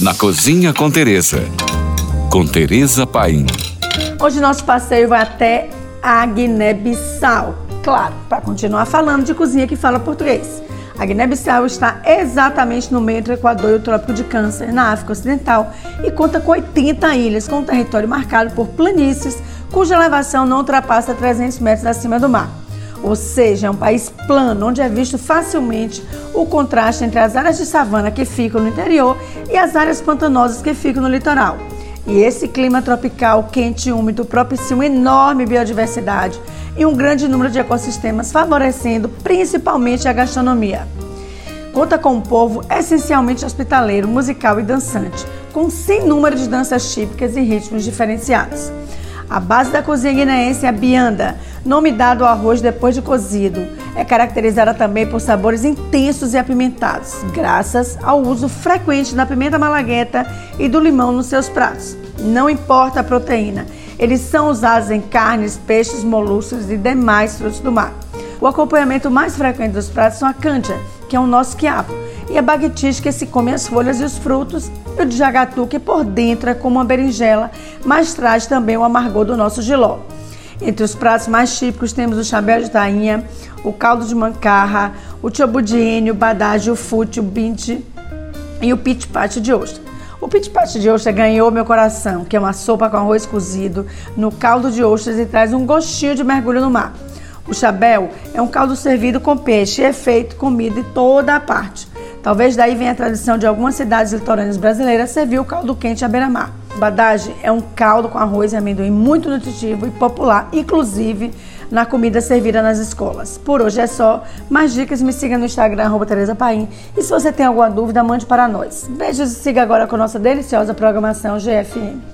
na Cozinha com Teresa. Com Teresa Paim. Hoje nosso passeio vai até a Guiné-Bissau. Claro, para continuar falando de cozinha que fala português. A Guiné-Bissau está exatamente no meio do Equador e o Trópico de Câncer, na África Ocidental, e conta com 80 ilhas, com um território marcado por planícies, cuja elevação não ultrapassa 300 metros acima do mar. Ou seja, é um país plano, onde é visto facilmente o contraste entre as áreas de savana que ficam no interior e as áreas pantanosas que ficam no litoral. E esse clima tropical quente e úmido propicia uma enorme biodiversidade e um grande número de ecossistemas, favorecendo principalmente a gastronomia. Conta com um povo essencialmente hospitaleiro, musical e dançante, com sem número de danças típicas e ritmos diferenciados. A base da cozinha guineense é a bianda, nome dado ao arroz depois de cozido. É caracterizada também por sabores intensos e apimentados, graças ao uso frequente da pimenta malagueta e do limão nos seus pratos. Não importa a proteína, eles são usados em carnes, peixes, moluscos e demais frutos do mar. O acompanhamento mais frequente dos pratos são a cândia, que é o nosso quiabo, e a baguetiche, que se come as folhas e os frutos, e o de jagatu, que por dentro é como uma berinjela, mas traz também o amargor do nosso giló. Entre os pratos mais típicos temos o chabel de tainha, o caldo de mancarra, o tchobudiene, o badage, o fute, o binte e o pitpate de ostra. O pitpate de ostra ganhou meu coração, que é uma sopa com arroz cozido no caldo de ostras e traz um gostinho de mergulho no mar. O chabel é um caldo servido com peixe e é feito comida em toda a parte. Talvez daí venha a tradição de algumas cidades litorâneas brasileiras servir o caldo quente à beira-mar. Badage é um caldo com arroz e amendoim muito nutritivo e popular, inclusive na comida servida nas escolas. Por hoje é só. Mais dicas me siga no Instagram, Tereza Paim. E se você tem alguma dúvida, mande para nós. Beijos e siga agora com nossa deliciosa programação GFM.